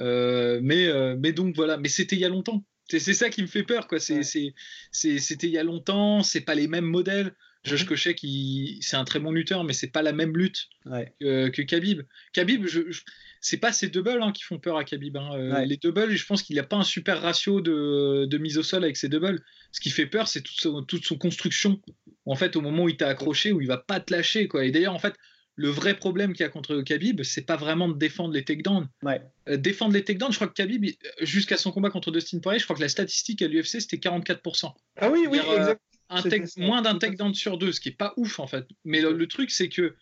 Euh, mais, euh, mais donc voilà, mais c'était il y a longtemps. C'est ça qui me fait peur, quoi. C'était il y a longtemps, c'est pas les mêmes modèles. Josh Cochet, c'est un très bon lutteur, mais c'est pas la même lutte que, que, Khabib. Khabib, je, c'est pas ces doubles hein, qui font peur à Khabib. Hein. Euh, les doubles, je pense qu'il n'y a pas un super ratio de, de, mise au sol avec ces doubles. Ce qui fait peur, c'est toute, son, toute son construction. En fait, au moment où il t'a accroché, où il va pas te lâcher, quoi. Et d'ailleurs, en fait, le vrai problème qu'il y a contre Khabib, c'est pas vraiment de défendre les takedowns. Euh, défendre les takedowns, je crois que Khabib, jusqu'à son combat contre Dustin Poirier, je crois que la statistique à l'UFC, c'était 44%. Ah oui, oui, moins d'un takedown sur deux, ce qui est pas ouf en fait. Mais le, truc c'est que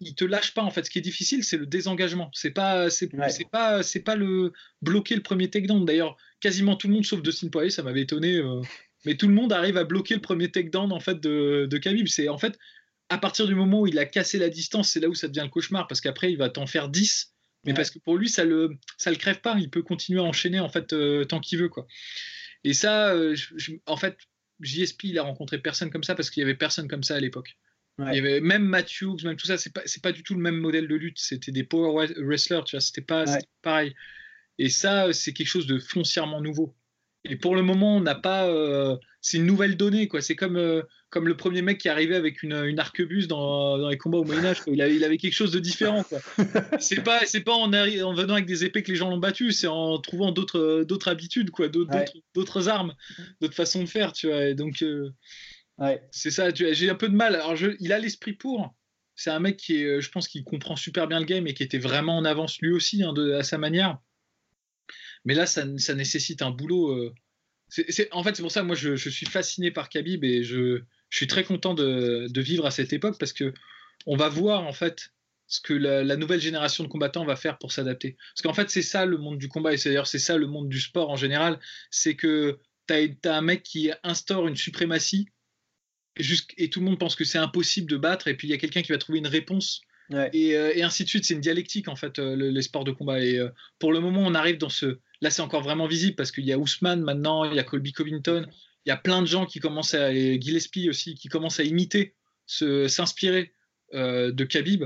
il te lâche pas en fait. Ce qui est difficile, c'est le désengagement. C'est pas, c'est pas, c'est pas le bloquer le premier takedown. D'ailleurs, quasiment tout le monde sauf Dustin Poirier, ça m'avait étonné. Euh, mais tout le monde arrive à bloquer le premier takedown en fait de, de Khabib. C'est en fait à partir du moment où il a cassé la distance, c'est là où ça devient le cauchemar parce qu'après il va t'en faire 10 mais parce que pour lui ça le ça le crève pas, il peut continuer à enchaîner en fait euh, tant qu'il veut quoi. Et ça, euh, en fait, JSP, il a rencontré personne comme ça parce qu'il y avait personne comme ça à l'époque. Il y avait même Matthews, même tout ça, c'est pas, pas du tout le même modèle de lutte. C'était des power wrestlers, tu vois, c'était pas pareil. Et ça, c'est quelque chose de foncièrement nouveau. Et pour le moment, on n'a pas. Euh, c'est une nouvelle donnée, quoi. C'est comme, euh, comme le premier mec qui arrivé avec une, une arquebuse dans, dans, les combats au Moyen-Âge. Il avait, il avait quelque chose de différent, *laughs* c'est pas, c'est pas en, en, venant avec des épées que les gens l'ont battu, c'est en trouvant d'autres, d'autres habitudes, quoi, d'autres, armes, d'autres façons de faire, tu vois. Et donc, euh, c'est ça, j'ai un peu de mal. Alors, je, il a l'esprit pour. C'est un mec qui est, je pense, qui comprend super bien le game et qui était vraiment en avance lui aussi, hein, de, à sa manière. Mais là, ça, nécessite un boulot. Euh, en fait, c'est pour ça, moi, je, suis fasciné par Khabib et je, suis très content de, vivre à cette époque parce que on va voir en fait ce que la, nouvelle génération de combattants va faire pour s'adapter. Parce qu'en fait, c'est ça le monde du combat et d'ailleurs c'est ça le monde du sport en général. C'est que tu as, un mec qui instaure une suprématie et tout le monde pense que c'est impossible de battre et puis il y a quelqu'un qui va trouver une réponse euh, et, ainsi de suite. C'est une dialectique en fait, euh, les sports de combat. Et pour le moment, on arrive dans ce, Là, c'est encore vraiment visible parce qu'il y a Ousmane maintenant, il y a Colby Covington, il y a plein de gens qui commencent à, et Gillespie aussi, qui commencent à imiter, s'inspirer euh, de Khabib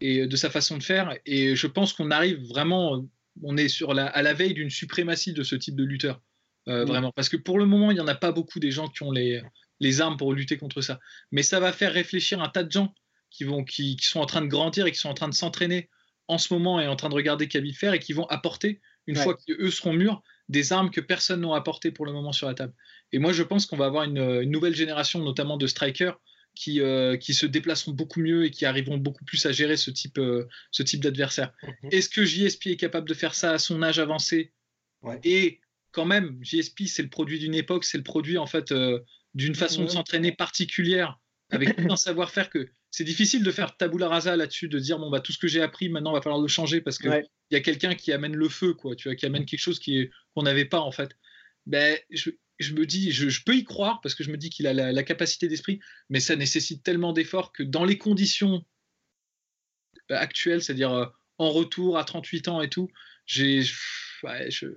et de sa façon de faire. Et je pense qu'on arrive vraiment, on est sur la, à la veille d'une suprématie de ce type de lutteur. Euh, vraiment. Parce que pour le moment, il n'y en a pas beaucoup des gens qui ont les, les armes pour lutter contre ça. Mais ça va faire réfléchir un tas de gens qui, vont, qui, qui sont en train de grandir et qui sont en train de s'entraîner en ce moment et en train de regarder Khabib faire et qui vont apporter une fois qu'eux seront mûrs, des armes que personne n'a apportées pour le moment sur la table. Et moi, je pense qu'on va avoir une, nouvelle génération, notamment de strikers, qui, euh, qui se déplaceront beaucoup mieux et qui arriveront beaucoup plus à gérer ce type, euh, ce type d'adversaire. Mhm. Est-ce que JSP est capable de faire ça à son âge avancé? Et quand même, JSP, c'est le produit d'une époque, c'est le produit en fait euh, d'une façon de s'entraîner particulière, avec tout un savoir-faire que c'est difficile de faire tabula rasa là-dessus, de dire bon bah tout ce que j'ai appris maintenant va falloir le changer parce que il y a quelqu'un qui amène le feu quoi, tu vois, qui amène quelque chose qui qu'on n'avait pas en fait. Ben je, me dis, je, peux y croire parce que je me dis qu'il a la, capacité d'esprit, mais ça nécessite tellement d'efforts que dans les conditions actuelles, c'est-à-dire euh, en retour à 38 ans et tout, j'ai, ouais, je,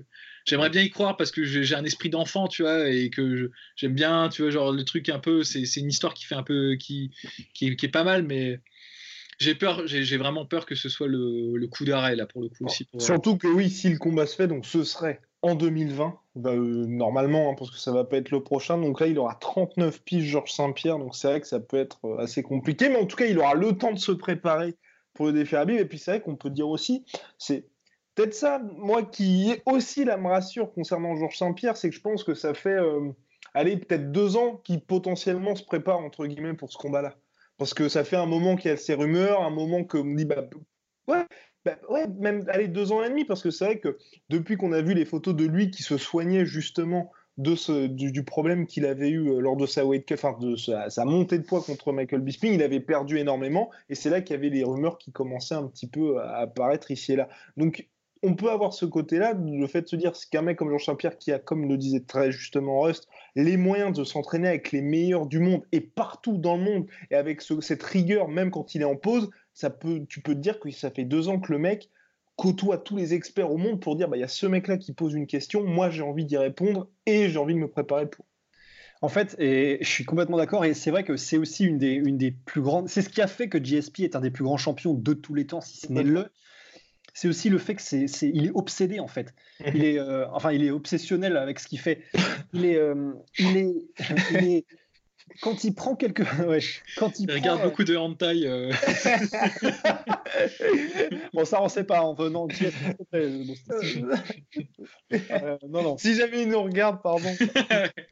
j'aimerais bien y croire parce que j'ai un esprit d'enfant, tu vois, et que j'aime bien, tu vois, genre le truc un peu, c'est une histoire qui fait un peu, qui, qui, est pas mal, mais j'ai peur, j'ai vraiment peur que ce soit le, coup d'arrêt là pour le coup aussi. Surtout que oui, si le combat se fait, donc ce serait en 2020, bah, euh, normalement, hein, parce que ça va pas être le prochain. Donc là, il aura 39 piges Georges Saint-Pierre, donc c'est vrai que ça peut être euh, assez compliqué, mais en tout cas, il aura le temps de se préparer pour le défi Habib. Et puis c'est vrai qu'on peut dire aussi, c'est peut-être ça, moi, qui est aussi là me rassure concernant Georges Saint-Pierre, c'est que je pense que ça fait, euh, peut-être deux ans qu'il potentiellement se prépare, entre guillemets, pour ce combat-là. Parce que ça fait un moment qu'il y a ces rumeurs, un moment qu'on dit, bah, ouais, bah, ouais, même allez, deux ans et demi, parce que c'est vrai que depuis qu'on a vu les photos de lui qui se soignait justement de ce, du, problème qu'il avait eu euh, lors de sa weight enfin de sa, montée de poids contre Michael Bisping, il avait perdu énormément, et c'est là qu'il y avait les rumeurs qui commençaient un petit peu à apparaître ici et là. Donc on peut avoir ce côté-là, le fait de se dire qu'un mec comme Jean Pierre qui a, comme le disait très justement Rust, les moyens de s'entraîner avec les meilleurs du monde et partout dans le monde, et avec cette rigueur, même quand il est en pause, ça peut, tu peux te dire que ça fait deux ans que le mec côtoie tous les experts au monde pour dire bah il y a ce mec-là qui pose une question, moi j'ai envie d'y répondre et j'ai envie de me préparer pour. En fait, et je suis complètement d'accord, et c'est vrai que c'est aussi une des, une des plus grandes. C'est ce qui a fait que GSP est un des plus grands champions de tous les temps, si ce n'est le c'est aussi le fait que c'est, il est obsédé en fait. Il est, euh, enfin, il est obsessionnel avec ce qu'il fait. Il est, euh, il est, *laughs* il est, quand il prend quelque, *laughs* ouais, quand il, regarde beaucoup de hentai. Euh... *laughs* bon, ça on sait pas en venant. Euh, non, non. Si jamais il nous regarde, pardon.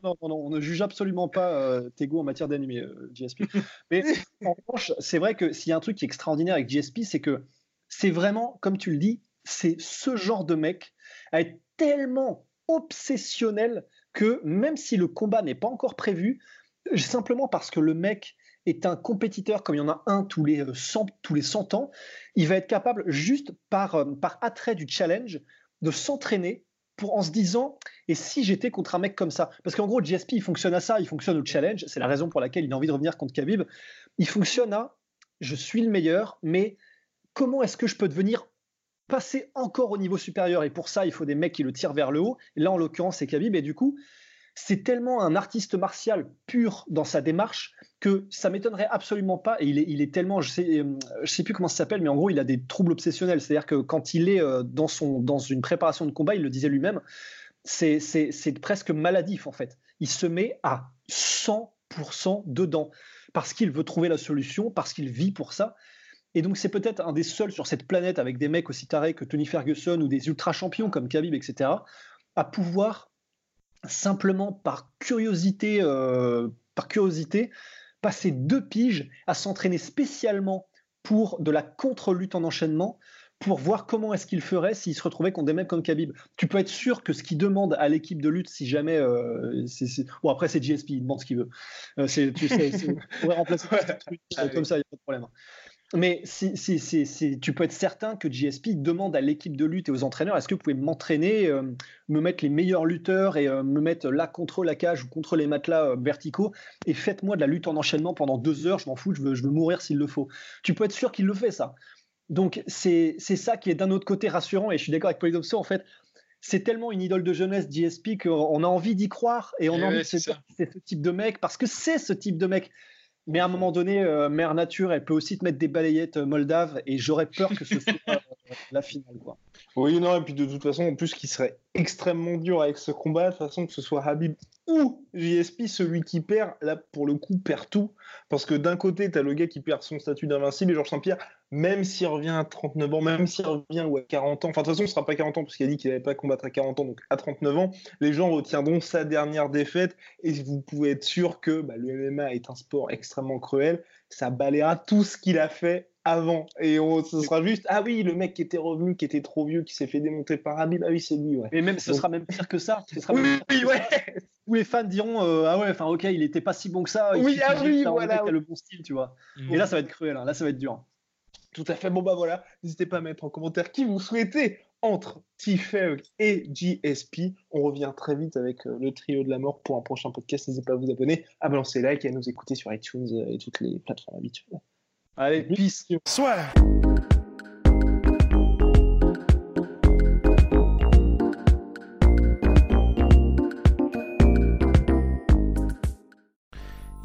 non, non, non, on ne juge absolument pas tes goûts en matière d'animé, GSP. Mais en revanche, c'est vrai que s'il y a un truc qui est extraordinaire avec GSP, c'est que c'est vraiment, comme tu le dis, c'est ce genre de mec à être tellement obsessionnel que même si le combat n'est pas encore prévu, simplement parce que le mec est un compétiteur comme il y en a un tous les 100, euh, tous les 100 ans, il va être capable juste par, euh, par attrait du challenge de s'entraîner pour en se disant et si j'étais contre un mec comme ça? Parce qu'en gros GSP il fonctionne à ça il fonctionne au challenge c'est la raison pour laquelle il a envie de revenir contre Khabib. Il fonctionne à je suis le meilleur mais comment est-ce que je peux devenir passer encore au niveau supérieur? Et pour ça, il faut des mecs qui le tirent vers le haut. Et là, en l'occurrence, c'est Khabib. Et du coup, c'est tellement un artiste martial pur dans sa démarche que ça m'étonnerait absolument pas. Et il est, il est tellement, je sais, euh, je sais plus comment ça s'appelle, mais en gros, il a des troubles obsessionnels. C'est-à-dire que quand il est euh, dans, son, dans une préparation de combat, il le disait lui-même, c'est presque maladif en fait. Il se met à 100% dedans parce qu'il veut trouver la solution, parce qu'il vit pour ça. Et donc, c'est peut-être un des seuls sur cette planète avec des mecs aussi tarés que Tony Ferguson ou des ultra champions comme Khabib, etc., à pouvoir simplement par curiosité, euh, par curiosité, passer deux piges à s'entraîner spécialement pour de la contre-lutte en enchaînement pour voir comment est-ce qu'il ferait s'il se retrouvait contre des mecs comme Khabib. Tu peux être sûr que ce qu'il demande à l'équipe de lutte, si jamais, euh, bon après c'est GSP, il demande ce qu'il veut. Euh, c'est, tu sais, *laughs* on pourrait remplacer ouais. comme ça, il n'y a pas de problème. Mais si, tu peux être certain que GSP demande à l'équipe de lutte et aux entraîneurs est-ce que vous pouvez m'entraîner, euh, me mettre les meilleurs lutteurs et euh, me mettre là contre la cage ou contre les matelas euh, verticaux et faites-moi de la lutte en enchaînement pendant deux heures, je m'en fous, je veux, je veux mourir s'il le faut. Tu peux être sûr qu'il le fait, ça. Donc c'est ça qui est d'un autre côté rassurant et je suis d'accord avec Polydopso en fait. C'est tellement une idole de jeunesse GSP qu'on a envie d'y croire et on a envie de c'est ce type de mec parce que c'est ce type de mec. Mais à un moment donné, euh, Mère Nature, elle peut aussi te mettre des balayettes euh, moldaves et j'aurais peur que ce soit euh, la finale. Quoi. Oui, non, et puis de toute façon, en plus, qui serait extrêmement dur avec ce combat, de toute façon, que ce soit Habib ou JSP, celui qui perd, là, pour le coup, perd tout. Parce que d'un côté, tu as le gars qui perd son statut d'invincible, et Georges Saint-Pierre, même s'il revient à 39 ans, même s'il revient ou à 40 ans, enfin, de toute façon, ce sera pas 40 ans, parce qu'il a dit qu'il n'allait pas combattre à 40 ans, donc à 39 ans, les gens retiendront sa dernière défaite, et vous pouvez être sûr que bah, le MMA est un sport extrêmement cruel, ça balayera tout ce qu'il a fait avant. Et ce sera juste, ah oui, le mec qui était revenu, qui était trop vieux, qui s'est fait démonter par Habib, ah oui, c'est lui, ouais. Mais même, ce sera même pire que ça. Ce sera oui, oui, ouais. Où les fans diront, euh, ah ouais, enfin, ok, il était pas si bon que ça. Oui, ah oui, voilà. Il a le bon style, tu vois. Mm. Et là, ça va être cruel, hein. là, ça va être dur. Tout à fait. Bon, bah voilà. N'hésitez pas à mettre en commentaire qui vous souhaitez entre t et GSP. On revient très vite avec euh, le trio de la mort pour un prochain podcast. N'hésitez pas à vous abonner, à balancer like et à nous écouter sur iTunes euh, et toutes les plateformes habituelles. Allez, peace. Soit.